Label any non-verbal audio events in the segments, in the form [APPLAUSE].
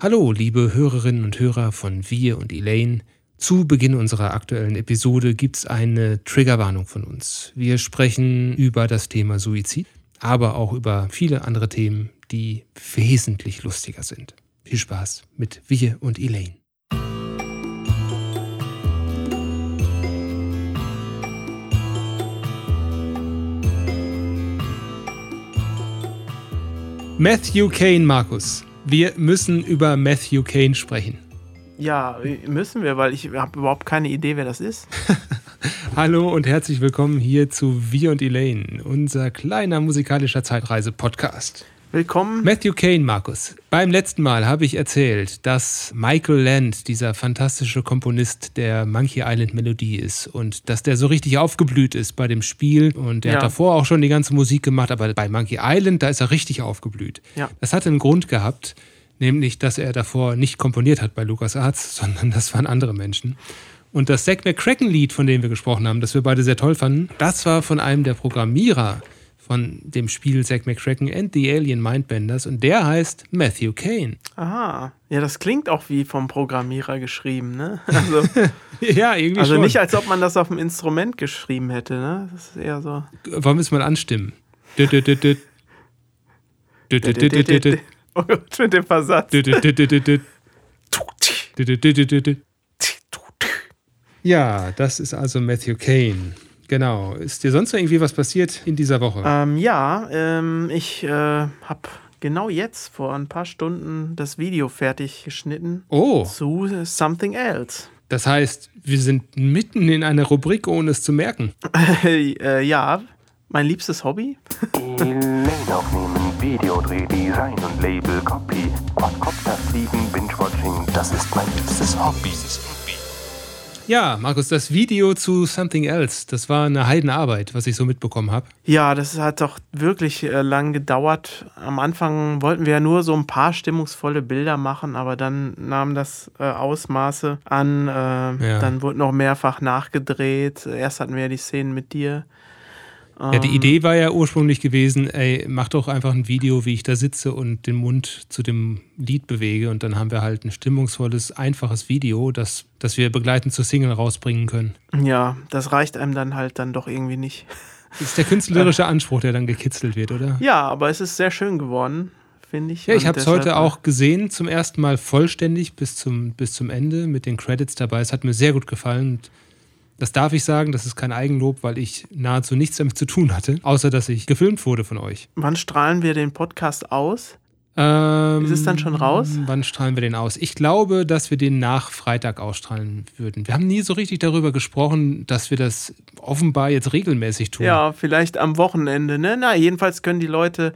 Hallo, liebe Hörerinnen und Hörer von Wir und Elaine. Zu Beginn unserer aktuellen Episode gibt es eine Triggerwarnung von uns. Wir sprechen über das Thema Suizid, aber auch über viele andere Themen, die wesentlich lustiger sind. Viel Spaß mit Wir und Elaine. Matthew Kane, Markus. Wir müssen über Matthew Kane sprechen. Ja, müssen wir, weil ich habe überhaupt keine Idee, wer das ist. [LAUGHS] Hallo und herzlich willkommen hier zu Wir und Elaine, unser kleiner musikalischer Zeitreise-Podcast. Willkommen. Matthew Kane, Markus. Beim letzten Mal habe ich erzählt, dass Michael Land dieser fantastische Komponist der Monkey Island Melodie ist und dass der so richtig aufgeblüht ist bei dem Spiel. Und er ja. hat davor auch schon die ganze Musik gemacht, aber bei Monkey Island, da ist er richtig aufgeblüht. Ja. Das hatte einen Grund gehabt, nämlich, dass er davor nicht komponiert hat bei LucasArts, [LAUGHS] sondern das waren andere Menschen. Und das Zack McCracken-Lied, von dem wir gesprochen haben, das wir beide sehr toll fanden, das war von einem der Programmierer von dem Spiel Zack McCracken and the Alien Mindbenders und der heißt Matthew Kane. Aha, ja, das klingt auch wie vom Programmierer geschrieben, ne? Also, ja, irgendwie Also schon. nicht, als ob man das auf dem Instrument geschrieben hätte, ne? Das ist eher so. Wollen wir es mal anstimmen? Oh Gott, mit dem Versatz. Ja, das ist also Matthew Kane. Genau. Ist dir sonst noch irgendwie was passiert in dieser Woche? Ähm, ja, ähm, ich äh, habe genau jetzt vor ein paar Stunden das Video fertig geschnitten oh. zu Something Else. Das heißt, wir sind mitten in einer Rubrik, ohne es zu merken. [LAUGHS] äh, ja, mein liebstes Hobby. Lane aufnehmen, Videodreh, Design und Label, Copy, Quadcopter fliegen, Binge-Watching, das ist mein liebstes Hobby. Ja, Markus, das Video zu Something Else, das war eine Heidenarbeit, was ich so mitbekommen habe. Ja, das hat doch wirklich äh, lang gedauert. Am Anfang wollten wir ja nur so ein paar stimmungsvolle Bilder machen, aber dann nahm das äh, Ausmaße an. Äh, ja. Dann wurde noch mehrfach nachgedreht. Erst hatten wir ja die Szenen mit dir. Ja, die Idee war ja ursprünglich gewesen, ey, mach doch einfach ein Video, wie ich da sitze und den Mund zu dem Lied bewege und dann haben wir halt ein stimmungsvolles, einfaches Video, das, das wir begleitend zur Single rausbringen können. Ja, das reicht einem dann halt dann doch irgendwie nicht. Das ist der künstlerische [LAUGHS] Anspruch, der dann gekitzelt wird, oder? Ja, aber es ist sehr schön geworden, finde ich. Ja, ich habe es heute auch gesehen, zum ersten Mal vollständig bis zum, bis zum Ende mit den Credits dabei. Es hat mir sehr gut gefallen. Und das darf ich sagen, das ist kein Eigenlob, weil ich nahezu nichts damit zu tun hatte, außer dass ich gefilmt wurde von euch. Wann strahlen wir den Podcast aus? Ähm, ist es dann schon raus? Wann strahlen wir den aus? Ich glaube, dass wir den nach Freitag ausstrahlen würden. Wir haben nie so richtig darüber gesprochen, dass wir das offenbar jetzt regelmäßig tun. Ja, vielleicht am Wochenende. Ne? Na, jedenfalls können die Leute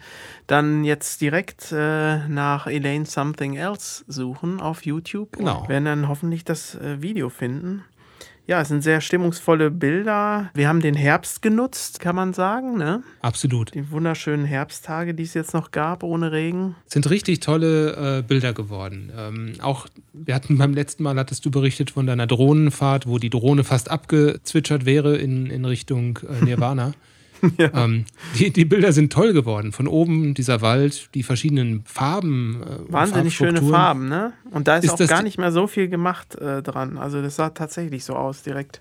dann jetzt direkt äh, nach Elaine Something Else suchen auf YouTube. Genau. Und werden dann hoffentlich das äh, Video finden. Ja, es sind sehr stimmungsvolle Bilder. Wir haben den Herbst genutzt, kann man sagen. Ne? Absolut. Die wunderschönen Herbsttage, die es jetzt noch gab, ohne Regen. Sind richtig tolle äh, Bilder geworden. Ähm, auch, wir hatten beim letzten Mal, hattest du berichtet von deiner Drohnenfahrt, wo die Drohne fast abgezwitschert wäre in, in Richtung äh, Nirvana. [LAUGHS] [LAUGHS] Ja. Ähm, die, die Bilder sind toll geworden. Von oben dieser Wald, die verschiedenen Farben. Äh, Wahnsinnig schöne Farben, ne? Und da ist, ist auch gar nicht mehr so viel gemacht äh, dran. Also das sah tatsächlich so aus, direkt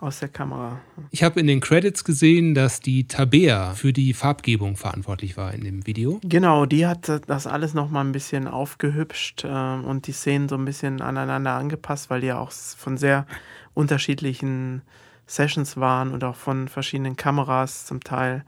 aus der Kamera. Ich habe in den Credits gesehen, dass die Tabea für die Farbgebung verantwortlich war in dem Video. Genau, die hat das alles nochmal ein bisschen aufgehübscht äh, und die Szenen so ein bisschen aneinander angepasst, weil die ja auch von sehr unterschiedlichen Sessions waren und auch von verschiedenen Kameras zum Teil.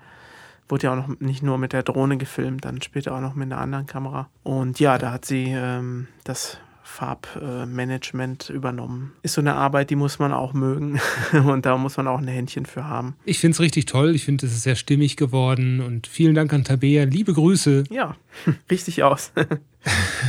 Wurde ja auch noch nicht nur mit der Drohne gefilmt, dann später auch noch mit einer anderen Kamera. Und ja, da hat sie ähm, das Farbmanagement äh, übernommen. Ist so eine Arbeit, die muss man auch mögen [LAUGHS] und da muss man auch ein Händchen für haben. Ich finde es richtig toll. Ich finde, es ist sehr stimmig geworden und vielen Dank an Tabea. Liebe Grüße. Ja, [LAUGHS] richtig aus.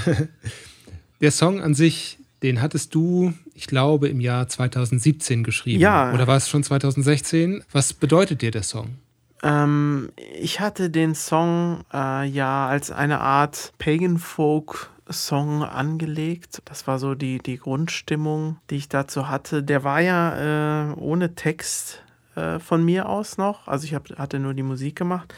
[LAUGHS] der Song an sich den hattest du, ich glaube, im Jahr 2017 geschrieben. Ja. Oder war es schon 2016? Was bedeutet dir der Song? Ähm, ich hatte den Song äh, ja als eine Art Pagan Folk Song angelegt. Das war so die, die Grundstimmung, die ich dazu hatte. Der war ja äh, ohne Text äh, von mir aus noch. Also ich hab, hatte nur die Musik gemacht.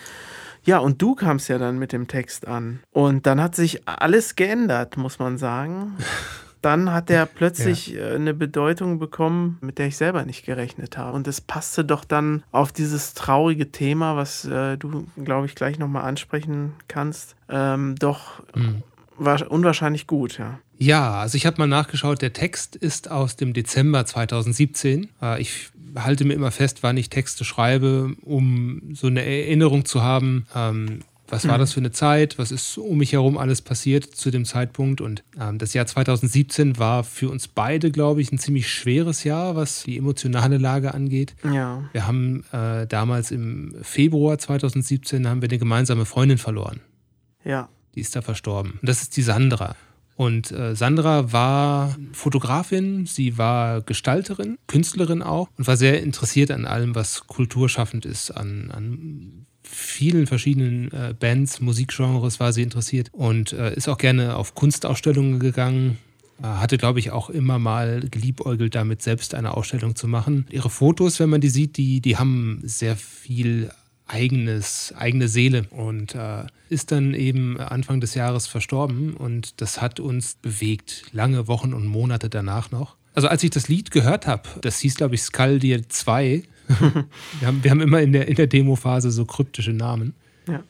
Ja, und du kamst ja dann mit dem Text an. Und dann hat sich alles geändert, muss man sagen. [LAUGHS] Dann hat er plötzlich ja. Äh, eine Bedeutung bekommen, mit der ich selber nicht gerechnet habe. Und es passte doch dann auf dieses traurige Thema, was äh, du, glaube ich, gleich nochmal ansprechen kannst, ähm, doch mhm. war unwahrscheinlich gut, ja. Ja, also ich habe mal nachgeschaut, der Text ist aus dem Dezember 2017. Äh, ich halte mir immer fest, wann ich Texte schreibe, um so eine Erinnerung zu haben. Was war mhm. das für eine Zeit? Was ist um mich herum alles passiert zu dem Zeitpunkt? Und ähm, das Jahr 2017 war für uns beide, glaube ich, ein ziemlich schweres Jahr, was die emotionale Lage angeht. Ja. Wir haben äh, damals im Februar 2017 haben wir eine gemeinsame Freundin verloren. Ja. Die ist da verstorben. Und das ist die Sandra. Und äh, Sandra war Fotografin, sie war Gestalterin, Künstlerin auch und war sehr interessiert an allem, was kulturschaffend ist, an, an vielen verschiedenen äh, Bands, Musikgenres war sie interessiert und äh, ist auch gerne auf Kunstausstellungen gegangen. Äh, hatte, glaube ich, auch immer mal geliebäugelt, damit selbst eine Ausstellung zu machen. Ihre Fotos, wenn man die sieht, die, die haben sehr viel eigenes, eigene Seele und äh, ist dann eben Anfang des Jahres verstorben und das hat uns bewegt, lange Wochen und Monate danach noch. Also als ich das Lied gehört habe, das hieß glaube ich Skaldir 2, [LAUGHS] wir, haben, wir haben immer in der, in der Demo-Phase so kryptische Namen. Ja.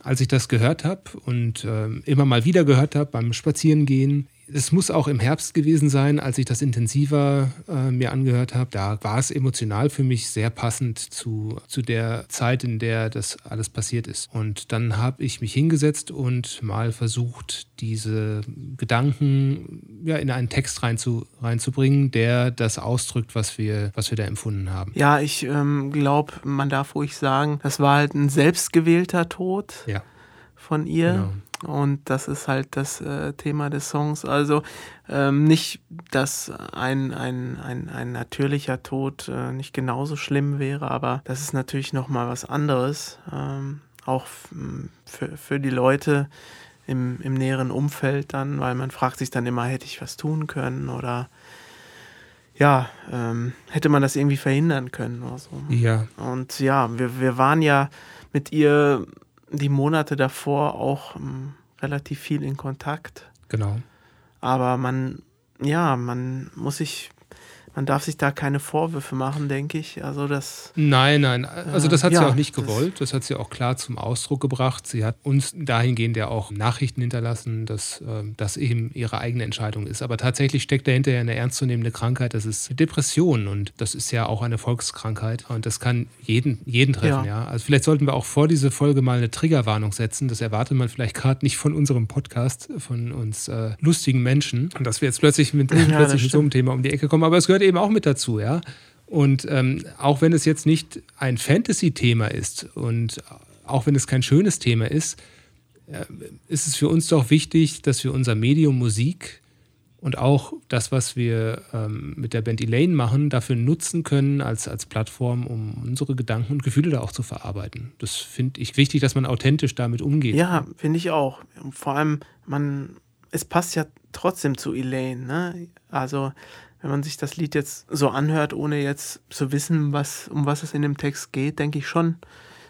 Als ich das gehört habe und äh, immer mal wieder gehört habe beim Spazierengehen, es muss auch im Herbst gewesen sein, als ich das intensiver äh, mir angehört habe. Da war es emotional für mich sehr passend zu, zu der Zeit, in der das alles passiert ist. Und dann habe ich mich hingesetzt und mal versucht, diese Gedanken ja, in einen Text reinzu, reinzubringen, der das ausdrückt, was wir, was wir da empfunden haben. Ja, ich ähm, glaube, man darf ruhig sagen, das war halt ein selbstgewählter Tod. Ja von ihr. Genau. Und das ist halt das äh, Thema des Songs. Also ähm, nicht, dass ein, ein, ein, ein natürlicher Tod äh, nicht genauso schlimm wäre, aber das ist natürlich nochmal was anderes. Ähm, auch für, für die Leute im, im näheren Umfeld dann, weil man fragt sich dann immer, hätte ich was tun können oder ja, ähm, hätte man das irgendwie verhindern können oder so. Ja. Und ja, wir, wir waren ja mit ihr die Monate davor auch ähm, relativ viel in Kontakt. Genau. Aber man, ja, man muss sich man darf sich da keine Vorwürfe machen, denke ich. Also das. Nein, nein. Also das hat ja, sie auch nicht gewollt. Das hat sie auch klar zum Ausdruck gebracht. Sie hat uns dahingehend ja auch Nachrichten hinterlassen, dass ähm, das eben ihre eigene Entscheidung ist. Aber tatsächlich steckt dahinter ja eine ernstzunehmende Krankheit. Das ist Depression und das ist ja auch eine Volkskrankheit und das kann jeden, jeden treffen. Ja. ja. Also vielleicht sollten wir auch vor diese Folge mal eine Triggerwarnung setzen. Das erwartet man vielleicht gerade nicht von unserem Podcast, von uns äh, lustigen Menschen, dass wir jetzt plötzlich mit, ja, plötzlich mit so einem Thema um die Ecke kommen. Aber es gehört eben auch mit dazu, ja. Und ähm, auch wenn es jetzt nicht ein Fantasy-Thema ist und auch wenn es kein schönes Thema ist, äh, ist es für uns doch wichtig, dass wir unser Medium Musik und auch das, was wir ähm, mit der Band Elaine machen, dafür nutzen können als, als Plattform, um unsere Gedanken und Gefühle da auch zu verarbeiten. Das finde ich wichtig, dass man authentisch damit umgeht. Ja, finde ich auch. Vor allem, man, es passt ja trotzdem zu Elaine. Ne? Also wenn man sich das Lied jetzt so anhört, ohne jetzt zu wissen, was, um was es in dem Text geht, denke ich schon,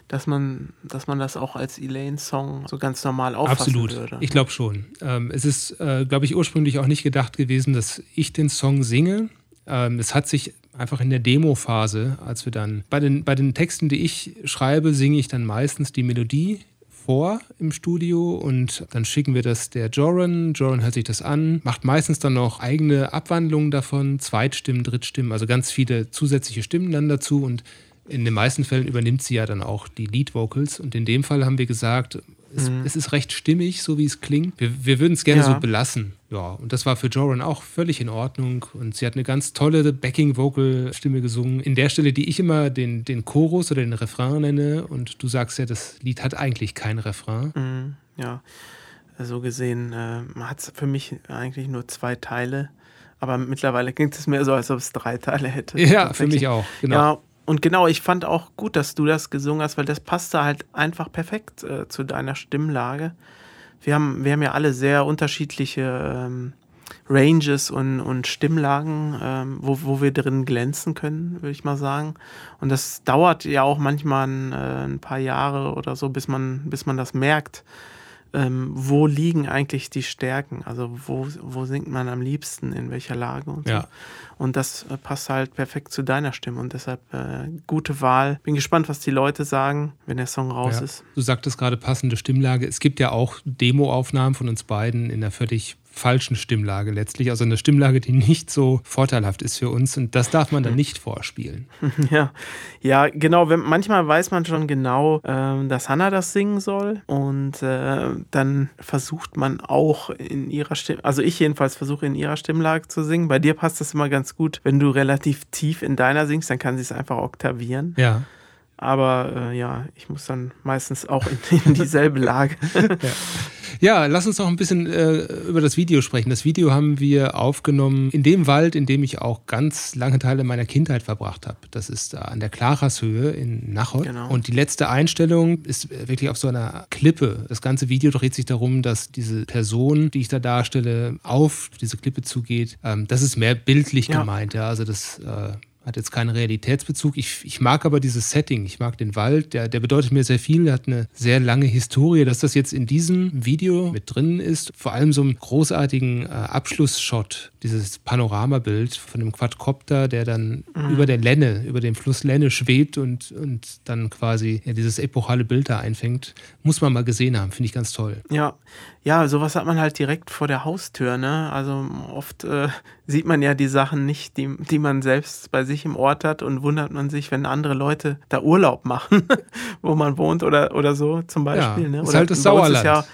dass man, dass man das auch als Elaine-Song so ganz normal auffassen Absolut. würde. Ich glaube schon. Ähm, es ist, äh, glaube ich, ursprünglich auch nicht gedacht gewesen, dass ich den Song singe. Ähm, es hat sich einfach in der Demo-Phase, als wir dann bei den, bei den Texten, die ich schreibe, singe ich dann meistens die Melodie vor im Studio und dann schicken wir das der Joran. Joran hört sich das an, macht meistens dann noch eigene Abwandlungen davon, Zweitstimmen, Drittstimmen, also ganz viele zusätzliche Stimmen dann dazu und in den meisten Fällen übernimmt sie ja dann auch die Lead Vocals und in dem Fall haben wir gesagt, es, mhm. es ist recht stimmig, so wie es klingt. Wir, wir würden es gerne ja. so belassen. Ja, und das war für Joran auch völlig in Ordnung. Und sie hat eine ganz tolle Backing-Vocal-Stimme gesungen. In der Stelle, die ich immer den, den Chorus oder den Refrain nenne. Und du sagst ja, das Lied hat eigentlich kein Refrain. Mhm, ja, so gesehen äh, hat es für mich eigentlich nur zwei Teile. Aber mittlerweile klingt es mir so, als ob es drei Teile hätte. Ja, für mich auch, genau. Ja, und genau, ich fand auch gut, dass du das gesungen hast, weil das passte halt einfach perfekt äh, zu deiner Stimmlage. Wir haben, wir haben ja alle sehr unterschiedliche ähm, Ranges und, und Stimmlagen, ähm, wo, wo wir drin glänzen können, würde ich mal sagen. Und das dauert ja auch manchmal ein, äh, ein paar Jahre oder so, bis man, bis man das merkt ähm, wo liegen eigentlich die Stärken? Also wo, wo singt man am liebsten, in welcher Lage und so. Ja. Und das äh, passt halt perfekt zu deiner Stimme und deshalb äh, gute Wahl. Bin gespannt, was die Leute sagen, wenn der Song raus Ja. ist. Du sagtest gerade passende Stimmlage. Es gibt ja auch Demoaufnahmen von uns beiden in einer völlig falschen Stimmlage letztlich, also eine Stimmlage, die nicht so vorteilhaft ist für uns und das darf man dann nicht vorspielen. [LAUGHS] Ja, ja, genau. Wenn, manchmal weiß man schon genau, ähm, dass Hannah das singen soll und äh, dann versucht man auch in ihrer Stimme, also ich jedenfalls versuche in ihrer Stimmlage zu singen. Bei dir passt das immer ganz gut. Wenn du relativ tief in deiner singst, dann kann sie es einfach oktavieren. Ja. Aber äh, ja, ich muss dann meistens auch in, [LAUGHS] in dieselbe Lage. Ja, lass uns noch ein bisschen äh, über das Video sprechen. Das Video haben wir aufgenommen in dem Wald, in dem ich auch ganz lange Teile meiner Kindheit verbracht habe. Das ist äh, an der Klarashöhe in Nachod. Genau. Und die letzte Einstellung ist äh, wirklich auf so einer Klippe. Das ganze Video dreht sich darum, dass diese Person, die ich da darstelle, auf diese Klippe zugeht. Ähm, das ist mehr bildlich Ja. gemeint. Ja, also das äh, hat jetzt keinen Realitätsbezug. Ich, ich mag aber dieses Setting. Ich mag den Wald. Der, der bedeutet mir sehr viel. Der hat eine sehr lange Historie. Dass das jetzt in diesem Video mit drin ist, vor allem so einem großartigen äh, Abschlussshot, dieses Panoramabild von dem Quadcopter, der dann über der Lenne, über dem Fluss Lenne schwebt und, und dann quasi ja, dieses epochale Bild da einfängt, muss man mal gesehen haben. Finde ich ganz toll. Ja, ja, sowas hat man halt direkt vor der Haustür, ne? Also oft äh, sieht man ja die Sachen nicht, die, die man selbst bei sich im Ort hat und wundert man sich, wenn andere Leute da Urlaub machen, [LAUGHS] wo man wohnt oder, oder so zum Beispiel. Ja, ne? ist oder halt das Sauerland.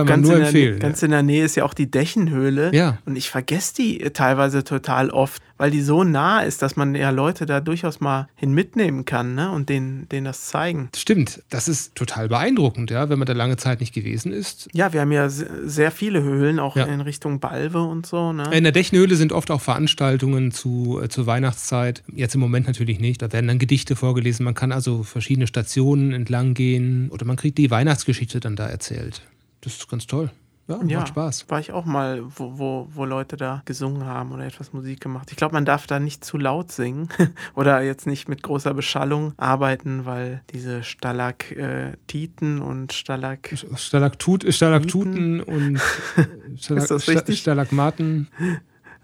Auch ganz, nur in der, empfehlen, ganz in der Nähe ist ja auch die Dächenhöhle. Ja. Und ich vergesse die teilweise total oft, weil die so nah ist, dass man ja Leute da durchaus mal hin mitnehmen kann ne? und denen, denen das zeigen. Stimmt, das ist total beeindruckend, ja, wenn man da lange Zeit nicht gewesen ist. Ja, wir haben ja se- sehr viele Höhlen, auch Ja. in Richtung Balve und so. Ne? In der Dächenhöhle sind oft auch Veranstaltungen zu, äh, zur Weihnachtszeit. Jetzt im Moment natürlich nicht. Da werden dann Gedichte vorgelesen. Man kann also verschiedene Stationen entlang gehen oder man kriegt die Weihnachtsgeschichte dann da erzählt. Das ist ganz toll. Ja, Ja, macht Spaß. War ich auch mal, wo, wo, wo Leute da gesungen haben oder etwas Musik gemacht. Ich glaube, man darf da nicht zu laut singen [LAUGHS] oder jetzt nicht mit großer Beschallung arbeiten, weil diese Stalaktiten und Stalag. Stalaktut, Stalaktuten und [LAUGHS] richtig? Stalagmaten.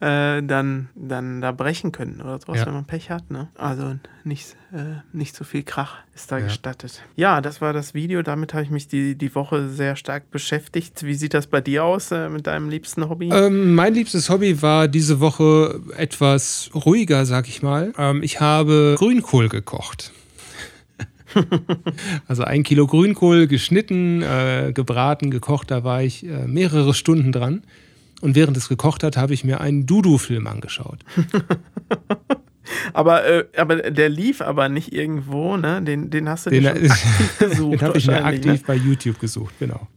Äh, dann, dann da brechen können oder sowas, Ja. wenn man Pech hat. Ne? Also nicht, äh, nicht so viel Krach ist da Ja. gestattet. Ja, das war das Video. Damit habe ich mich die, die Woche sehr stark beschäftigt. Wie sieht das bei dir aus äh, mit deinem liebsten Hobby? Ähm, mein liebstes Hobby war diese Woche etwas ruhiger, sag ich mal. Ähm, ich habe Grünkohl gekocht. [LAUGHS] also ein Kilo Grünkohl geschnitten, äh, gebraten, gekocht, da war ich äh, mehrere Stunden dran. Und während es gekocht hat, habe ich mir einen Dudu-Film angeschaut. [LAUGHS] Aber, äh, aber der lief aber nicht irgendwo, ne? Den, den hast du Den, dir schon [LAUGHS] aktiv [LAUGHS] gesucht. den habe ich mir wahrscheinlich, aktiv Ne? bei YouTube gesucht, genau.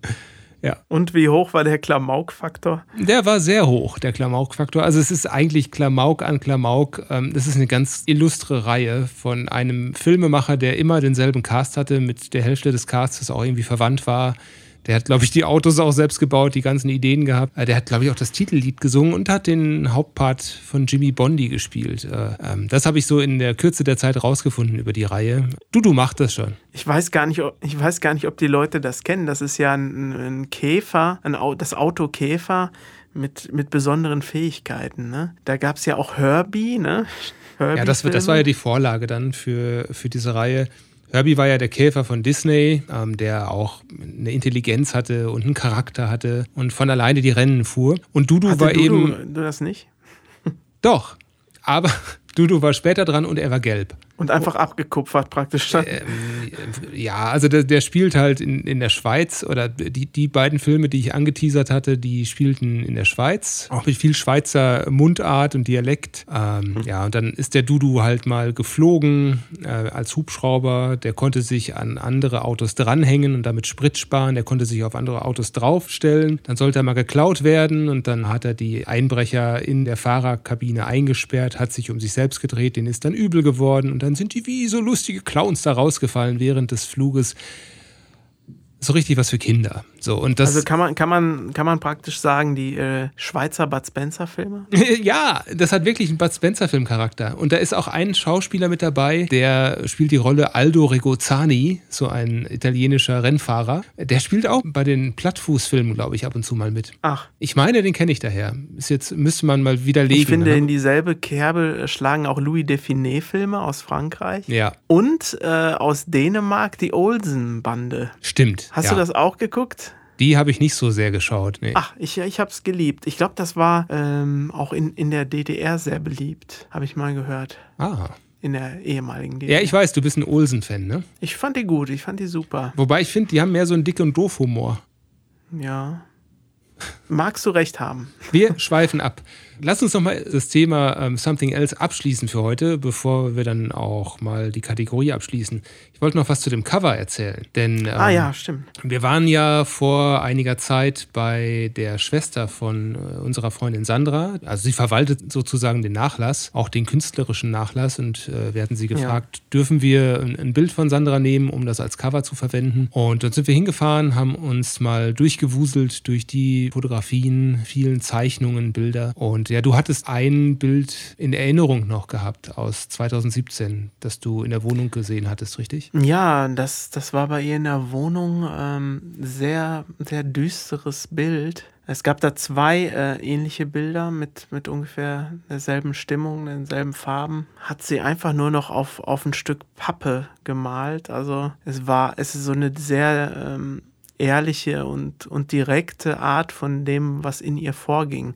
Ja. Und wie hoch war der Klamauk-Faktor? Der war sehr hoch, der Klamauk-Faktor. Also es ist eigentlich Klamauk an Klamauk. Ähm, Das ist eine ganz illustre Reihe von einem Filmemacher, der immer denselben Cast hatte, mit der Hälfte des Castes auch irgendwie verwandt war. Der hat, glaube ich, die Autos auch selbst gebaut, die ganzen Ideen gehabt. Äh, Der hat, glaube ich, auch das Titellied gesungen und hat den Hauptpart von Jimmy Bondi gespielt. Äh, ähm, Das habe ich so in der Kürze der Zeit rausgefunden über die Reihe. Dudu macht das schon. Ich weiß gar nicht, ob, ich weiß gar nicht, ob die Leute das kennen. Das ist ja ein, ein Käfer, ein, das Auto Käfer mit, mit besonderen Fähigkeiten. Ne? Da gab es ja auch Herbie, ne? Herbie Ja, das, das war ja die Vorlage dann für, für diese Reihe. Herbie war ja der Käfer von Disney, ähm, der auch eine Intelligenz hatte und einen Charakter hatte und von alleine die Rennen fuhr. Und Dudu Hatte war du, eben. du das nicht? Doch, aber [LAUGHS] Dudu war später dran und er war gelb. Und einfach abgekupfert praktisch. Ähm, ja, also der, der spielt halt in, in der Schweiz oder die, die beiden Filme, die ich angeteasert hatte, die spielten in der Schweiz, auch mit viel Schweizer Mundart und Dialekt. Ähm, Ja, und dann ist der Dudu halt mal geflogen äh, als Hubschrauber. Der konnte sich an andere Autos dranhängen und damit Sprit sparen. Der konnte sich auf andere Autos draufstellen. Dann sollte er mal geklaut werden und dann hat er die Einbrecher in der Fahrerkabine eingesperrt, hat sich um sich selbst gedreht, denen ist dann übel geworden und dann sind die wie so lustige Clowns da rausgefallen während des Fluges. So richtig was für Kinder. So, und das, Also kann man, kann man, kann man praktisch sagen, die äh, Schweizer Bud Spencer-Filme? [LAUGHS] ja, das hat wirklich einen Bud Spencer-Filmcharakter. Und da ist auch ein Schauspieler mit dabei, der spielt die Rolle Aldo Regozzani, so ein italienischer Rennfahrer. Der spielt auch bei den Plattfußfilmen, glaube ich, ab und zu mal mit. Ach, Ich meine, den kenne ich daher. Ist jetzt, müsste man mal widerlegen. ich finde, ne? in dieselbe Kerbe schlagen auch Louis Define-Filme aus Frankreich. Ja, Und äh, aus Dänemark die Olsen-Bande. stimmt. Hast ja. du das auch geguckt? Die habe ich nicht so sehr geschaut. Nee. Ach, ich, ich habe es geliebt. Ich glaube, das war ähm, auch in, in der DDR sehr beliebt, habe ich mal gehört. Ah. In der ehemaligen DDR. Ja, ich weiß, du bist ein Olsen-Fan, ne? Ich fand die gut, ich fand die super. Wobei ich finde, die haben mehr so einen dick und doof Humor. Ja. Magst du recht haben. Wir schweifen ab. [LAUGHS] Lass uns noch mal das Thema ähm, Something Else abschließen für heute, bevor wir dann auch mal die Kategorie abschließen. Ich wollte noch was zu dem Cover erzählen, denn ähm, ah ja, stimmt. wir waren ja vor einiger Zeit bei der Schwester von äh, unserer Freundin Sandra. Also sie verwaltet sozusagen den Nachlass, auch den künstlerischen Nachlass. Und äh, wir hatten sie gefragt, dürfen wir ein, ein Bild von Sandra nehmen, um das als Cover zu verwenden? Und dann sind wir hingefahren, haben uns mal durchgewuselt durch die Fotografien, vielen Zeichnungen, Bilder. Und ja, du hattest ein Bild in Erinnerung noch gehabt aus 2017, das du in der Wohnung gesehen hattest, richtig? Ja, das, das war bei ihr in der Wohnung ähm, sehr, sehr düsteres Bild. Es gab da zwei äh, ähnliche Bilder mit, mit ungefähr derselben Stimmung, denselben Farben. Hat sie einfach nur noch auf, auf ein Stück Pappe gemalt. Also es war, es ist so eine sehr ähm, ehrliche und, und direkte Art von dem, was in ihr vorging.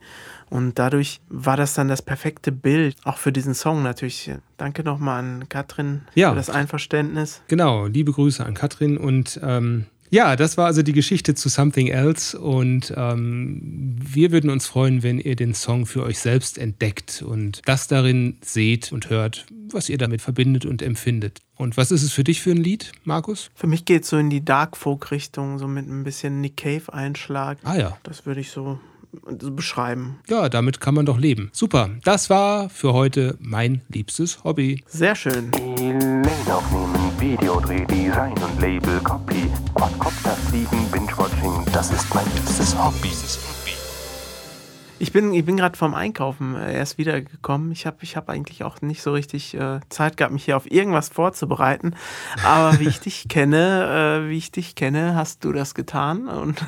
Und dadurch war das dann das perfekte Bild, auch für diesen Song natürlich. Danke nochmal an Katrin Ja. für das Einverständnis. Genau, liebe Grüße an Katrin und ähm, ja, das war also die Geschichte zu Something Else und ähm, wir würden uns freuen, wenn ihr den Song für euch selbst entdeckt und das darin seht und hört, was ihr damit verbindet und empfindet. Und was ist es für dich für ein Lied, Markus? Für mich geht es so in die Dark Folk-Richtung, so mit ein bisschen Nick Cave-Einschlag. Ah ja, Das würde ich so, so beschreiben. ja, damit kann man doch leben. Super, das war für heute mein liebstes Hobby. Sehr schön. Lane aufnehmen, Videodreh, Design und Label, Copy, Quadcopter fliegen, Binge-Watching, das ist mein liebstes Hobby. Ich bin, ich bin gerade vom Einkaufen äh, erst wiedergekommen. Ich habe ich hab eigentlich auch nicht so richtig äh, Zeit gehabt, mich hier auf irgendwas vorzubereiten. Aber wie ich [LAUGHS] dich kenne, äh, wie ich dich kenne, hast du das getan. Und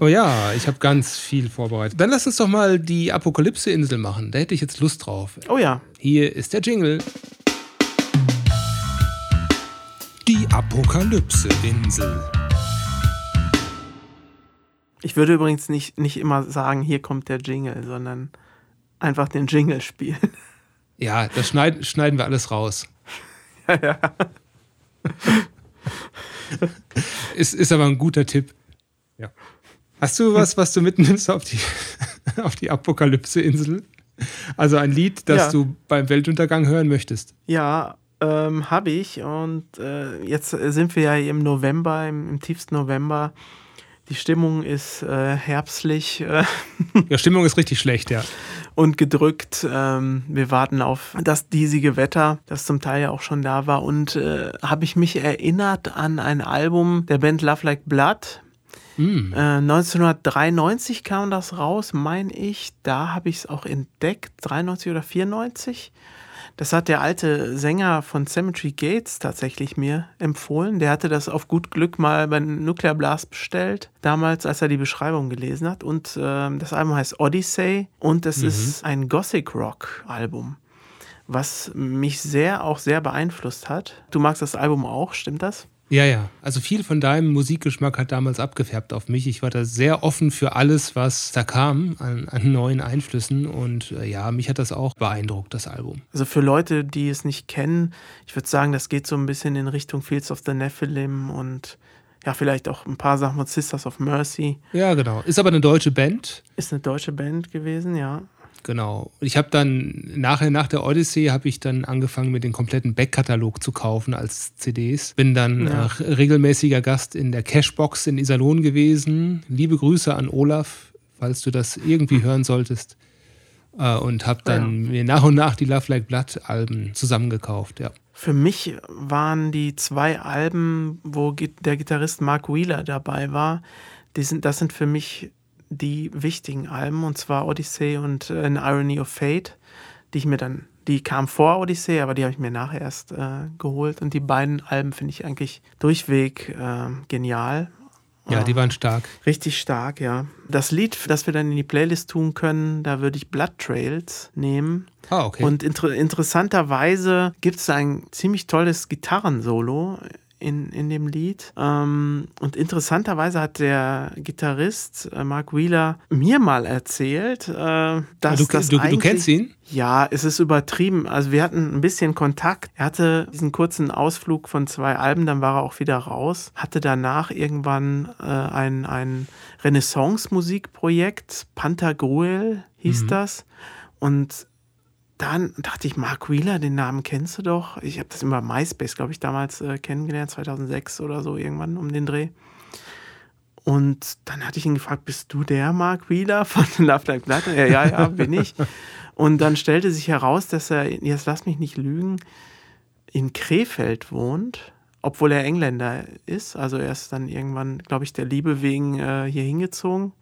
Oh ja, ich habe ganz viel vorbereitet. Dann lass uns doch mal die Apokalypse-Insel machen. Da hätte ich jetzt Lust drauf. oh ja, Hier ist der Jingle. Die Apokalypse-Insel. ich würde übrigens nicht, nicht immer sagen, hier kommt der Jingle, sondern einfach den Jingle spielen. [LAUGHS] Ja, das schneiden, schneiden wir alles raus. [LAUGHS] ist, ist aber ein guter Tipp. Ja. Hast du was, was du mitnimmst auf die, [LAUGHS] auf die Apokalypse-Insel? Also ein Lied, das Ja. du beim Weltuntergang hören möchtest. Ja, ähm, habe ich. Und äh, jetzt sind wir ja im November, im, im tiefsten November. Die Stimmung ist äh, herbstlich äh, Ja, Stimmung ist richtig schlecht, ja. [LAUGHS] und gedrückt. Ähm, wir warten auf das diesige Wetter, das zum Teil ja auch schon da war. Und äh, habe ich mich erinnert an ein Album der Band Love Like Blood. Mm. Äh, 1993 kam das raus, meine ich. Da habe ich es auch entdeckt. 93 oder 94. Das hat der alte Sänger von Cemetery Gates tatsächlich mir empfohlen. Der hatte das auf gut Glück mal bei Nuclear Blast bestellt, damals, als er die Beschreibung gelesen hat. Und ähm, das Album heißt Odyssey und es ist ein Gothic Rock Album, was mich sehr, auch sehr beeinflusst hat. Du magst das Album auch, stimmt das? Ja, ja. Also viel von deinem Musikgeschmack hat damals abgefärbt auf mich. Ich war da sehr offen für alles, was da kam an, an neuen Einflüssen. Und äh, ja, mich hat das auch beeindruckt, das Album. Also für Leute, die es nicht kennen, ich würde sagen, das geht so ein bisschen in Richtung Fields of the Nephilim und ja, vielleicht auch ein paar Sachen von Sisters of Mercy. Ja, genau. Ist aber eine deutsche Band. Ist eine deutsche Band gewesen, ja. Genau. Ich habe dann nachher nach der Odyssey habe ich dann angefangen mit den kompletten Backkatalog zu kaufen als CDs. Bin dann Ja. äh, regelmäßiger Gast in der Cashbox in Iserlohn gewesen. Liebe Grüße an Olaf, falls du das irgendwie hören solltest. Äh, und habe dann mir nach und nach die Love Like Blood Alben zusammengekauft. Ja. Für mich waren die zwei Alben, wo der Gitarrist Mark Wheeler dabei war, die sind, das sind für mich die wichtigen Alben, und zwar Odyssey und äh, An Irony of Fate, die ich mir dann, die kam vor Odyssey, aber die habe ich mir nachher erst äh, geholt. Und die beiden Alben finde ich eigentlich durchweg äh, genial. Ja, die waren stark. Richtig stark, ja. Das Lied, das wir dann in die Playlist tun können, da würde ich Blood Trails nehmen. Ah, okay. Und inter interessanterweise gibt es ein ziemlich tolles Gitarrensolo in, in dem Lied. Ähm, und interessanterweise hat der Gitarrist äh, Mark Wheeler mir mal erzählt, äh, dass du, das du, du kennst ihn? Ja, es ist übertrieben. Also wir hatten ein bisschen Kontakt. Er hatte diesen kurzen Ausflug von zwei Alben, dann war er auch wieder raus. Hatte danach irgendwann äh, ein, ein Renaissance-Musikprojekt, Pantagruel hieß Mhm. das. Und dann dachte ich, Mark Wheeler, den Namen kennst du doch. Ich habe das über MySpace, glaube ich, damals äh, kennengelernt, 2006 oder so, irgendwann um den Dreh. Und dann hatte ich ihn gefragt, bist du der Mark Wheeler von [LAUGHS] Love Like Blood? Ja, ja, ja, bin ich. Und dann stellte sich heraus, dass er, jetzt lass mich nicht lügen, in Krefeld wohnt, obwohl er Engländer ist. Also er ist dann irgendwann, glaube ich, der Liebe wegen äh, hier hingezogen.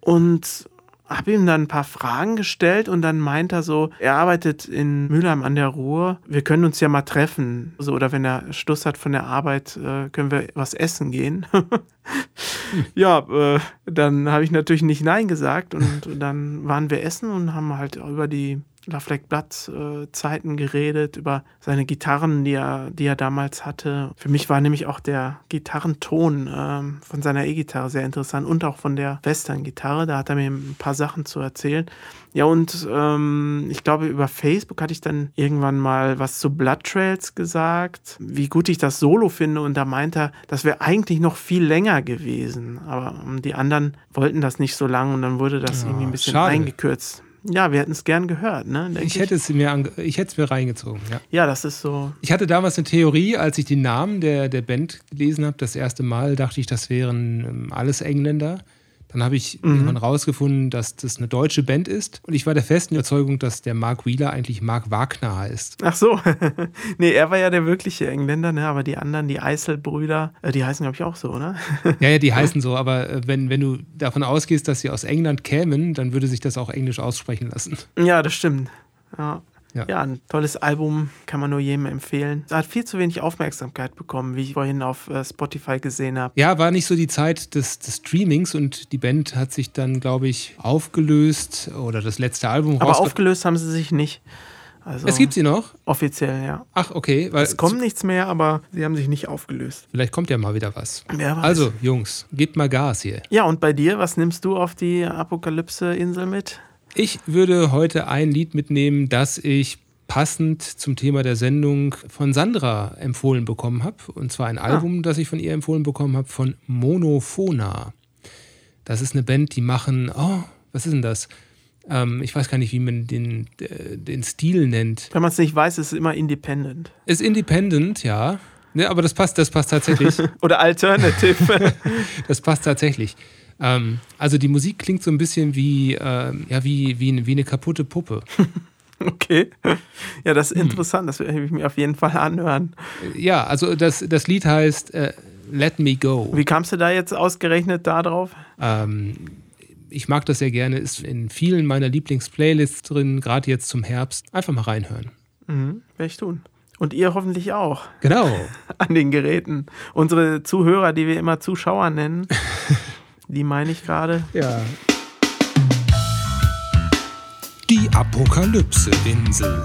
Und habe ihm dann ein paar Fragen gestellt und dann meint er so, er arbeitet in Mülheim an der Ruhr, wir können uns ja mal treffen. So, oder wenn er Schluss hat von der Arbeit, äh, können wir was essen gehen. [LAUGHS] ja, äh, dann habe ich natürlich nicht Nein gesagt und dann waren wir essen und haben halt über die Love Like Blood äh, Zeiten geredet, über seine Gitarren, die er, die er damals hatte. Für mich war nämlich auch der Gitarrenton ähm, von seiner E-Gitarre sehr interessant und auch von der Western-Gitarre. Da hat er mir ein paar Sachen zu erzählen. Ja, und ähm, ich glaube, über Facebook hatte ich dann irgendwann mal was zu Blood Trails gesagt, wie gut ich das Solo finde. Und da meinte er, das wäre eigentlich noch viel länger gewesen. Aber ähm, die anderen wollten das nicht so lang und dann wurde das Ja, irgendwie ein bisschen schade. eingekürzt. Ja, wir hätten es gern gehört, ne? denk Ich hätte es mir, ich hätte es mir reingezogen, ja. Ja, das ist so. Ich hatte damals eine Theorie, als ich den Namen der, der Band gelesen habe, das erste Mal dachte ich, das wären ähm, alles Engländer. Dann habe ich Mhm. irgendwann rausgefunden, dass das eine deutsche Band ist. Und ich war der festen Überzeugung, dass der Mark Wheeler eigentlich Mark Wagner heißt. Ach so. [LAUGHS] nee, er war ja der wirkliche Engländer, ne? Aber die anderen, die Eiselbrüder, äh, die heißen, glaube ich, auch so, ne? [LAUGHS] Ja, ja, die heißen so, aber äh, wenn, wenn du davon ausgehst, dass sie aus England kämen, dann würde sich das auch englisch aussprechen lassen. ja, das stimmt. Ja. Ja. Ja. ein tolles Album, kann man nur jedem empfehlen. Es hat viel zu wenig Aufmerksamkeit bekommen, wie ich vorhin auf äh, Spotify gesehen habe. Ja, war nicht so die Zeit des, des Streamings und die Band hat sich dann, glaube ich, aufgelöst oder das letzte Album Aber aufgelöst haben sie sich nicht. Also Es gibt sie noch. offiziell, ja. Ach, okay. Weil Es kommt nichts mehr, aber sie haben sich nicht aufgelöst. Vielleicht kommt ja mal wieder was. Wer weiß. Also, Jungs, gebt mal Gas hier. Ja, und bei dir, was nimmst du auf die Apokalypse-Insel mit? Ich würde heute ein Lied mitnehmen, das ich passend zum Thema der Sendung von Sandra empfohlen bekommen habe. Und zwar ein Album, das ich von ihr empfohlen bekommen habe, von Monophona. Das ist eine Band, die machen, oh, was ist denn das? Ähm, ich weiß gar nicht, wie man den, äh, den Stil nennt. Wenn man es nicht weiß, ist es immer independent. Ist independent, ja. Ne, aber das passt, das passt tatsächlich. [LAUGHS] Oder alternative. [LAUGHS] Das passt tatsächlich. Ähm, also die Musik klingt so ein bisschen wie, ähm, ja, wie, wie, eine- wie eine kaputte Puppe. [LAUGHS] okay. Ja, das ist Hm. interessant. Das werde ich mir auf jeden Fall anhören. Ja, also das, das Lied heißt äh, Let Me Go. Wie kamst du da jetzt ausgerechnet da drauf? Ähm, ich mag das sehr gerne, ist in vielen meiner Lieblingsplaylists drin, gerade jetzt zum Herbst. Einfach mal reinhören. Mhm, werde ich tun. Und ihr hoffentlich auch Genau. [LAUGHS] an den Geräten. Unsere Zuhörer, die wir immer Zuschauer nennen, [LAUGHS] die meine ich gerade. Ja. Die Apokalypse-Insel.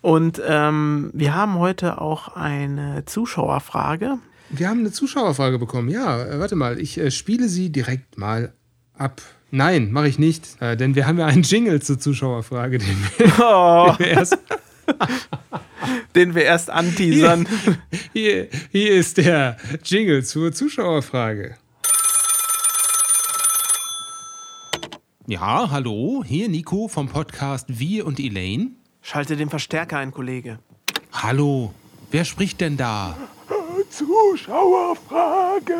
Und ähm, wir haben heute auch eine Zuschauerfrage. Wir haben eine Zuschauerfrage bekommen. Ja, äh, warte mal, ich äh, spiele sie direkt mal ab. Nein, mache ich nicht, äh, denn wir haben ja einen Jingle zur Zuschauerfrage, den wir Oh, [LAUGHS] erst [LAUGHS] den wir erst anteasern. [LAUGHS] Hier, hier ist der Jingle zur Zuschauerfrage. Ja, hallo, hier Nico vom Podcast Wir und Elaine. Schalte den Verstärker ein, Kollege. Hallo, wer spricht denn da? Zuschauerfrage.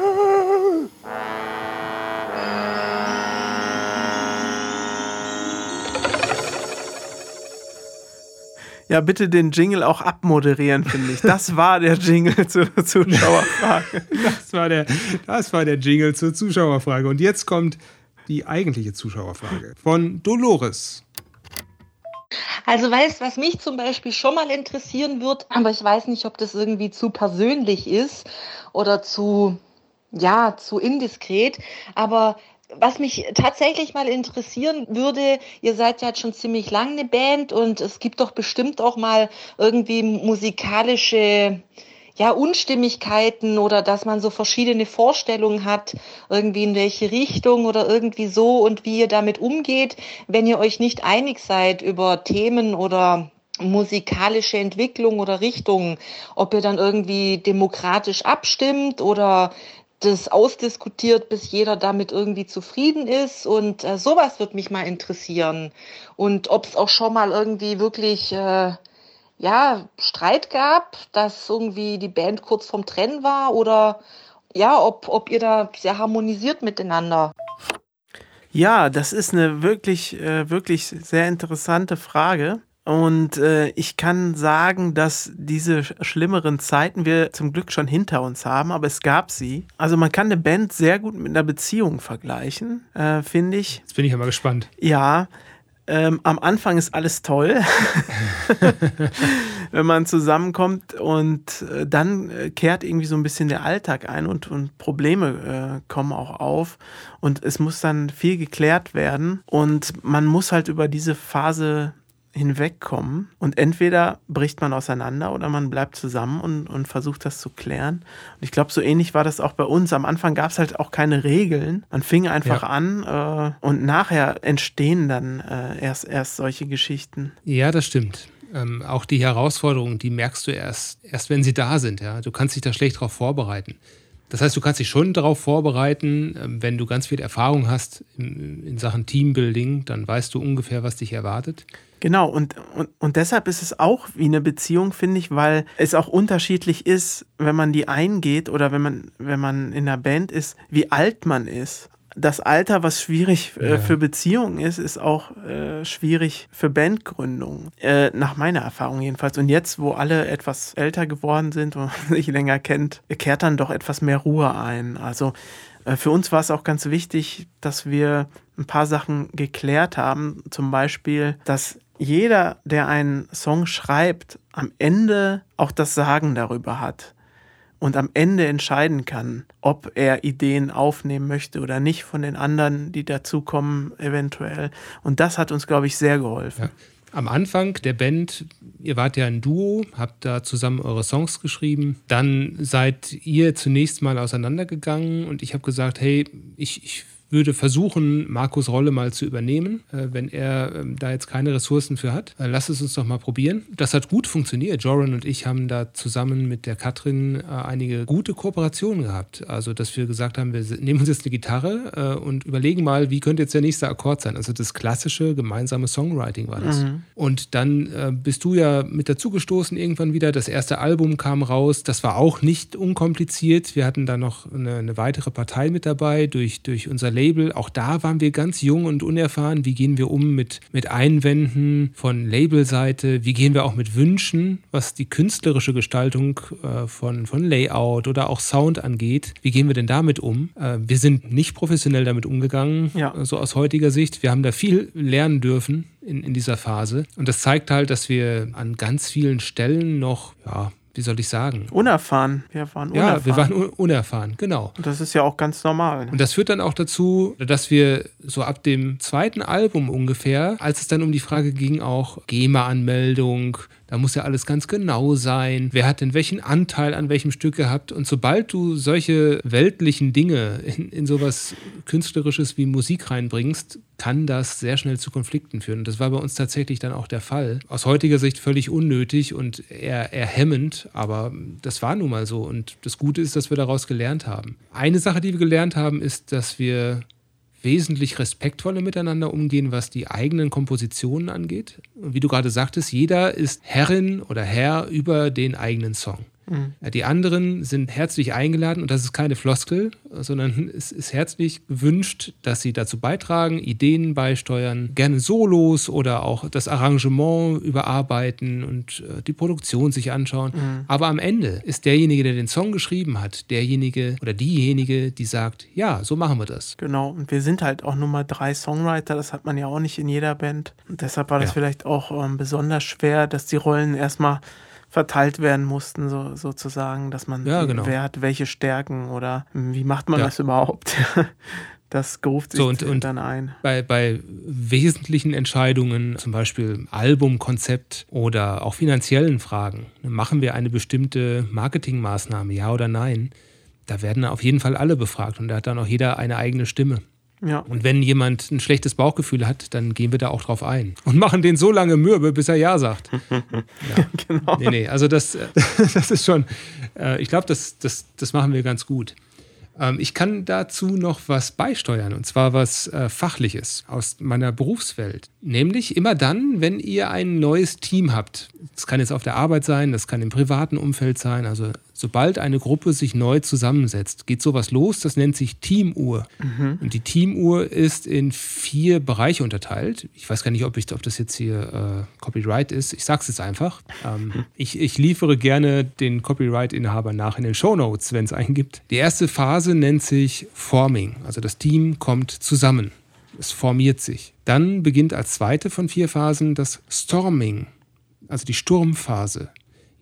Ja, bitte den Jingle auch abmoderieren, finde ich. Das war der Jingle zur Zuschauerfrage. [LAUGHS] Das war, der, das war der Jingle zur Zuschauerfrage. Und jetzt kommt die eigentliche Zuschauerfrage von Dolores. Also weißt, was mich zum Beispiel schon mal interessieren wird, aber ich weiß nicht, ob das irgendwie zu persönlich ist oder zu, ja, zu indiskret. Aber was mich tatsächlich mal interessieren würde, ihr seid ja jetzt schon ziemlich lang eine Band und es gibt doch bestimmt auch mal irgendwie musikalische ja, Unstimmigkeiten oder dass man so verschiedene Vorstellungen hat, irgendwie in welche Richtung oder irgendwie so und wie ihr damit umgeht, wenn ihr euch nicht einig seid über Themen oder musikalische Entwicklung oder Richtung, ob ihr dann irgendwie demokratisch abstimmt oder das ausdiskutiert, bis jeder damit irgendwie zufrieden ist. Und äh, sowas wird mich mal interessieren. Und ob es auch schon mal irgendwie wirklich äh, ja, Streit gab, dass irgendwie die Band kurz vorm Trennen war oder ja, ob, ob ihr da sehr harmonisiert miteinander. Ja, das ist eine wirklich, äh, wirklich sehr interessante Frage. Und äh, ich kann sagen, dass diese schlimmeren Zeiten wir zum Glück schon hinter uns haben, aber es gab sie. Also man kann eine Band sehr gut mit einer Beziehung vergleichen, äh, finde ich. Jetzt bin ich aber gespannt. Ja, ähm, am Anfang ist alles toll, [LAUGHS] wenn man zusammenkommt und äh, dann äh, kehrt irgendwie so ein bisschen der Alltag ein und, und Probleme äh, kommen auch auf und es muss dann viel geklärt werden und man muss halt über diese Phase hinwegkommen. Und entweder bricht man auseinander oder man bleibt zusammen und, und versucht das zu klären. Und ich glaube, so ähnlich war das auch bei uns. Am Anfang gab es halt auch keine Regeln. Man fing einfach ja. an äh, und nachher entstehen dann äh, erst, erst solche Geschichten. Ja, das stimmt. Ähm, auch die Herausforderungen, die merkst du erst, erst wenn sie da sind. Ja? Du kannst dich da schlecht darauf vorbereiten. Das heißt, du kannst dich schon darauf vorbereiten, ähm, wenn du ganz viel Erfahrung hast in, Sachen Teambuilding, dann weißt du ungefähr, was dich erwartet. Genau, und, und, und deshalb ist es auch wie eine Beziehung, finde ich, weil es auch unterschiedlich ist, wenn man die eingeht oder wenn man, wenn man in einer Band ist, wie alt man ist. Das Alter, was schwierig äh, ja. für Beziehungen ist, ist auch äh, schwierig für Bandgründung. Äh, nach meiner Erfahrung jedenfalls. Und jetzt, wo alle etwas älter geworden sind und [LAUGHS] sich länger kennt, kehrt dann doch etwas mehr Ruhe ein. Also äh, für uns war es auch ganz wichtig, dass wir ein paar Sachen geklärt haben. Zum Beispiel, dass jeder, der einen Song schreibt, am Ende auch das Sagen darüber hat und am Ende entscheiden kann, ob er Ideen aufnehmen möchte oder nicht von den anderen, die dazukommen, eventuell. Und das hat uns, glaube ich, sehr geholfen. Ja. Am Anfang der Band, ihr wart ja ein Duo, habt da zusammen eure Songs geschrieben. Dann seid ihr zunächst mal auseinandergegangen und ich habe gesagt, hey, ich, ich würde versuchen, Markus Rolle mal zu übernehmen, äh, wenn er ähm, da jetzt keine Ressourcen für hat. Äh, lass es uns doch mal probieren. Das hat gut funktioniert. Joran und ich haben da zusammen mit der Katrin äh, einige gute Kooperationen gehabt. Also, dass wir gesagt haben, wir nehmen uns jetzt eine Gitarre und überlegen mal, wie könnte jetzt der nächste Akkord sein. Also das klassische gemeinsame Songwriting war das. Mhm. Und dann bist du ja mit dazugestoßen irgendwann wieder. Das erste Album kam raus. Das war auch nicht unkompliziert. Wir hatten da noch eine, eine weitere Partei mit dabei durch, durch unser Label. Auch da waren wir ganz jung und unerfahren. Wie gehen wir um mit, mit Einwänden von Labelseite? Wie gehen wir auch mit Wünschen, was die künstlerische Gestaltung äh, von, von Layout oder auch Sound angeht? Wie gehen wir denn damit um? Äh, wir sind nicht professionell damit umgegangen, ja. so aus heutiger Sicht. Wir haben da viel lernen dürfen in, in dieser Phase. Und das zeigt halt, dass wir an ganz vielen Stellen noch ja, wie soll ich sagen? Unerfahren. Wir waren unerfahren. Ja, wir waren unerfahren, genau. Und das ist ja auch ganz normal. Und das führt dann auch dazu, dass wir so ab dem zweiten Album ungefähr, als es dann um die Frage ging, auch GEMA-Anmeldung, da muss ja alles ganz genau sein. Wer hat denn welchen Anteil an welchem Stück gehabt? Und sobald du solche weltlichen Dinge in, in sowas Künstlerisches wie Musik reinbringst, kann das sehr schnell zu Konflikten führen. Und das war bei uns tatsächlich dann auch der Fall. Aus heutiger Sicht völlig unnötig und eher, eher hemmend, aber das war nun mal so. Und das Gute ist, dass wir daraus gelernt haben. Eine Sache, die wir gelernt haben, ist, dass wir wesentlich respektvoller miteinander umgehen, was die eigenen Kompositionen angeht. Und wie du gerade sagtest, jeder ist Herrin oder Herr über den eigenen Song. Mhm. Die anderen sind herzlich eingeladen und das ist keine Floskel, sondern es ist herzlich gewünscht, dass sie dazu beitragen, Ideen beisteuern, gerne Solos oder auch das Arrangement überarbeiten und äh, die Produktion sich anschauen. Mhm. Aber am Ende ist derjenige, der den Song geschrieben hat, derjenige oder diejenige, die sagt, ja, so machen wir das. Genau, und wir sind halt auch nur mal drei Songwriter, das hat man ja auch nicht in jeder Band. Und deshalb war das ja. vielleicht auch ähm, besonders schwer, dass die Rollen erstmal verteilt werden mussten, so, sozusagen, dass man, ja, genau. wer hat welche Stärken oder wie macht man ja. das überhaupt? [LAUGHS] Das ruft sich so, und, und dann ein. Bei, bei wesentlichen Entscheidungen, zum Beispiel Albumkonzept oder auch finanziellen Fragen, machen wir eine bestimmte Marketingmaßnahme, ja oder nein? Da werden auf jeden Fall alle befragt und da hat dann auch jeder eine eigene Stimme. Ja. Und wenn jemand ein schlechtes Bauchgefühl hat, dann gehen wir da auch drauf ein. Und machen den so lange mürbe, bis er Ja sagt. [LAUGHS] ja. [LAUGHS] genau. Nee, nee, also das, [LAUGHS] das ist schon, äh, ich glaube, das, das, das machen wir ganz gut. Ähm, ich kann dazu noch was beisteuern, und zwar was äh, Fachliches aus meiner Berufswelt. Nämlich immer dann, wenn ihr ein neues Team habt. Das kann jetzt auf der Arbeit sein, das kann im privaten Umfeld sein. Also sobald eine Gruppe sich neu zusammensetzt, geht sowas los, das nennt sich Teamuhr. Mhm. Und die Teamuhr ist in vier Bereiche unterteilt. Ich weiß gar nicht, ob, ich, ob das jetzt hier äh, Copyright ist. Ich sag's jetzt einfach. Ähm, mhm. ich, ich liefere gerne den Copyright-Inhaber nach in den Show Notes, wenn es einen gibt. Die erste Phase nennt sich Forming. Also das Team kommt zusammen. Es formiert sich. Dann beginnt als zweite von vier Phasen das Storming, also die Sturmphase.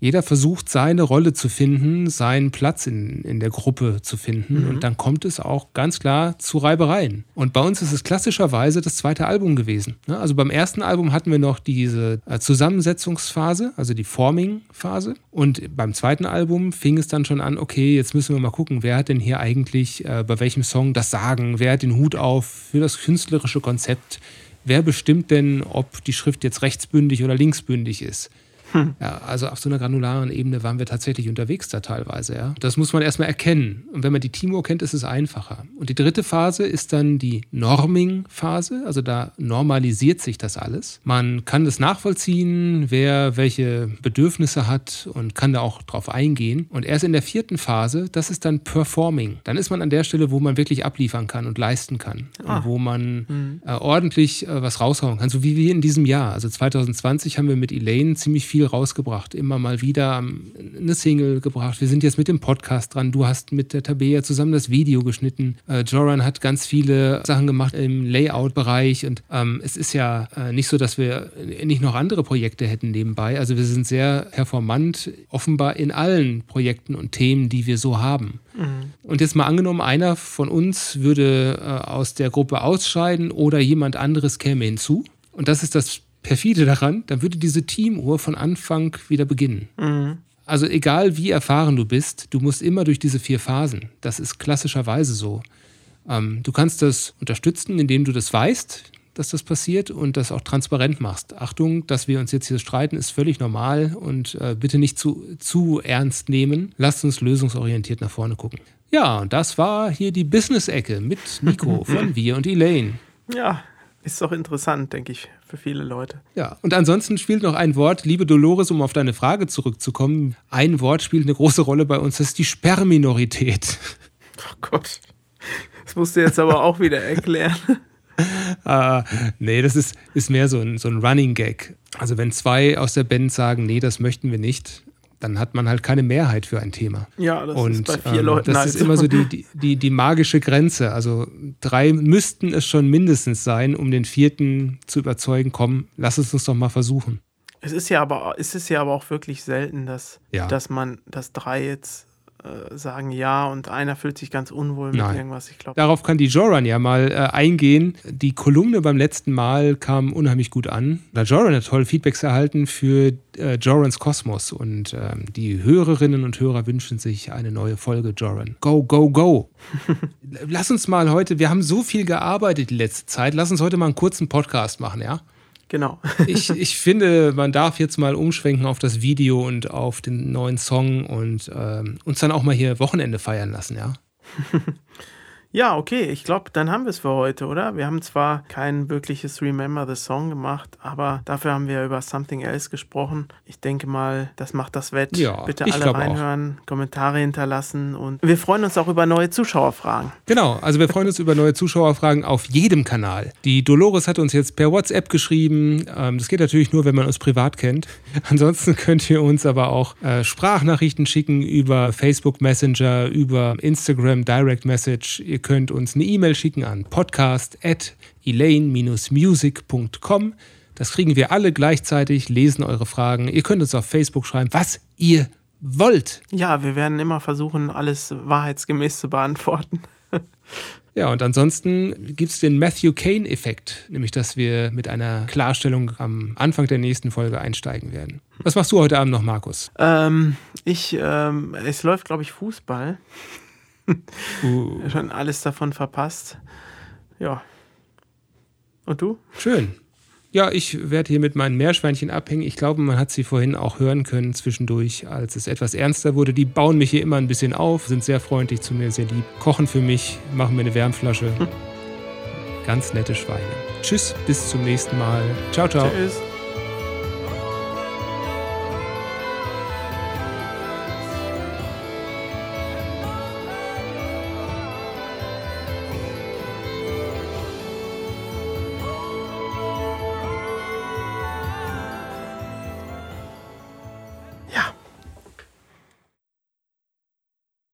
Jeder versucht, seine Rolle zu finden, seinen Platz in, in der Gruppe zu finden. Mhm. Und dann kommt es auch ganz klar zu Reibereien. Und bei uns ist es klassischerweise das zweite Album gewesen. Ne? Also beim ersten Album hatten wir noch diese äh, Zusammensetzungsphase, also die Forming-Phase. Und beim zweiten Album fing es dann schon an, okay, jetzt müssen wir mal gucken, wer hat denn hier eigentlich äh, bei welchem Song das Sagen, wer hat den Hut auf für das künstlerische Konzept, wer bestimmt denn, ob die Schrift jetzt rechtsbündig oder linksbündig ist. Hm. Ja, also auf so einer granularen Ebene waren wir tatsächlich unterwegs da teilweise. Ja. Das muss man erstmal erkennen. Und wenn man die Timo kennt, ist es einfacher. Und die dritte Phase ist dann die Norming-Phase. Also da normalisiert sich das alles. Man kann das nachvollziehen, wer welche Bedürfnisse hat und kann da auch drauf eingehen. Und erst in der vierten Phase, das ist dann Performing. Dann ist man an der Stelle, wo man wirklich abliefern kann und leisten kann. Ah. Und wo man hm. äh, ordentlich äh, was raushauen kann. So wie wir in diesem Jahr. Also 2020 haben wir mit Elaine ziemlich viel viel rausgebracht, immer mal wieder eine Single gebracht. Wir sind jetzt mit dem Podcast dran. Du hast mit der Tabea zusammen das Video geschnitten. Äh, Joran hat ganz viele Sachen gemacht im Layout-Bereich und ähm, es ist ja äh, nicht so, dass wir nicht noch andere Projekte hätten nebenbei. Also wir sind sehr performant, offenbar in allen Projekten und Themen, die wir so haben. Mhm. Und jetzt mal angenommen, einer von uns würde äh, aus der Gruppe ausscheiden oder jemand anderes käme hinzu. Und das ist das perfide daran, dann würde diese Teamuhr von Anfang wieder beginnen. Mhm. Also egal wie erfahren du bist, du musst immer durch diese vier Phasen. Das ist klassischerweise so. Ähm, du kannst das unterstützen, indem du das weißt, dass das passiert und das auch transparent machst. Achtung, dass wir uns jetzt hier streiten, ist völlig normal und äh, bitte nicht zu, zu ernst nehmen. Lasst uns lösungsorientiert nach vorne gucken. Ja, und das war hier die Business-Ecke mit Nico [LAUGHS] von Wir und Elaine. Ja, ist doch interessant, denke ich, für viele Leute. Ja, und ansonsten spielt noch ein Wort, liebe Dolores, um auf deine Frage zurückzukommen. Ein Wort spielt eine große Rolle bei uns, das ist die Sperrminorität. [LAUGHS] Oh Gott. Das musst du jetzt aber auch wieder erklären. [LAUGHS] ah, nee, das ist, ist mehr so ein, so ein Running Gag. Also wenn zwei aus der Band sagen, nee, das möchten wir nicht, dann hat man halt keine Mehrheit für ein Thema. Ja, das und, ist bei vier ähm, Leuten. Das halt ist immer so die, die, die, die, magische Grenze. Also drei müssten es schon mindestens sein, um den vierten zu überzeugen, komm, lass es uns doch mal versuchen. Es ist ja aber, es ist ja aber auch wirklich selten, dass, ja. dass man, dass drei jetzt äh, sagen ja und einer fühlt sich ganz unwohl mit Nein. irgendwas. Ich glaube. Darauf kann die Joran ja mal äh, eingehen. Die Kolumne beim letzten Mal kam unheimlich gut an. Da Joran hat tolle Feedbacks erhalten für äh, Jorans Kosmos und ähm, die Hörerinnen und Hörer wünschen sich eine neue Folge Joran. Go, go, go! [LAUGHS] lass uns mal heute, wir haben so viel gearbeitet die letzte Zeit, lass uns heute mal einen kurzen Podcast machen, ja? Genau. [LAUGHS] ich, ich finde, man darf jetzt mal umschwenken auf das Video und auf den neuen Song und ähm, uns dann auch mal hier Wochenende feiern lassen, ja? [LAUGHS] Ja, okay, ich glaube, dann haben wir es für heute, oder? Wir haben zwar kein wirkliches Remember the Song gemacht, aber dafür haben wir über Something Else gesprochen. Ich denke mal, das macht das Wett. Ja, Bitte alle glaub auch. reinhören, Kommentare hinterlassen und wir freuen uns auch über neue Zuschauerfragen. Genau, also wir freuen uns über neue Zuschauerfragen auf jedem Kanal. Die Dolores hat uns jetzt per WhatsApp geschrieben. Ähm, das geht natürlich nur, wenn man uns privat kennt. [LAUGHS] Ansonsten könnt ihr uns aber auch äh, Sprachnachrichten schicken über Facebook Messenger, über Instagram Direct Message. Ihr könnt uns eine E-Mail schicken an podcast.elaine-music.com. Das kriegen wir alle gleichzeitig, lesen eure Fragen. Ihr könnt uns auf Facebook schreiben, was ihr wollt. Ja, wir werden immer versuchen, alles wahrheitsgemäß zu beantworten. [LAUGHS] Ja, und ansonsten gibt es den Matthew Kane-Effekt, nämlich dass wir mit einer Klarstellung am Anfang der nächsten Folge einsteigen werden. Was machst du heute Abend noch, Markus? Ähm, ich, ähm, es läuft, glaube ich, Fußball. Uh, Schon alles davon verpasst. Ja. Und du? schön. Ja, ich werde hier mit meinen Meerschweinchen abhängen. Ich glaube, man hat sie vorhin auch hören können zwischendurch, als es etwas ernster wurde. Die bauen mich hier immer ein bisschen auf, sind sehr freundlich zu mir, sehr lieb, kochen für mich, machen mir eine Wärmflasche. Ganz nette Schweine. Tschüss, bis zum nächsten Mal. Ciao, ciao. Tschüss.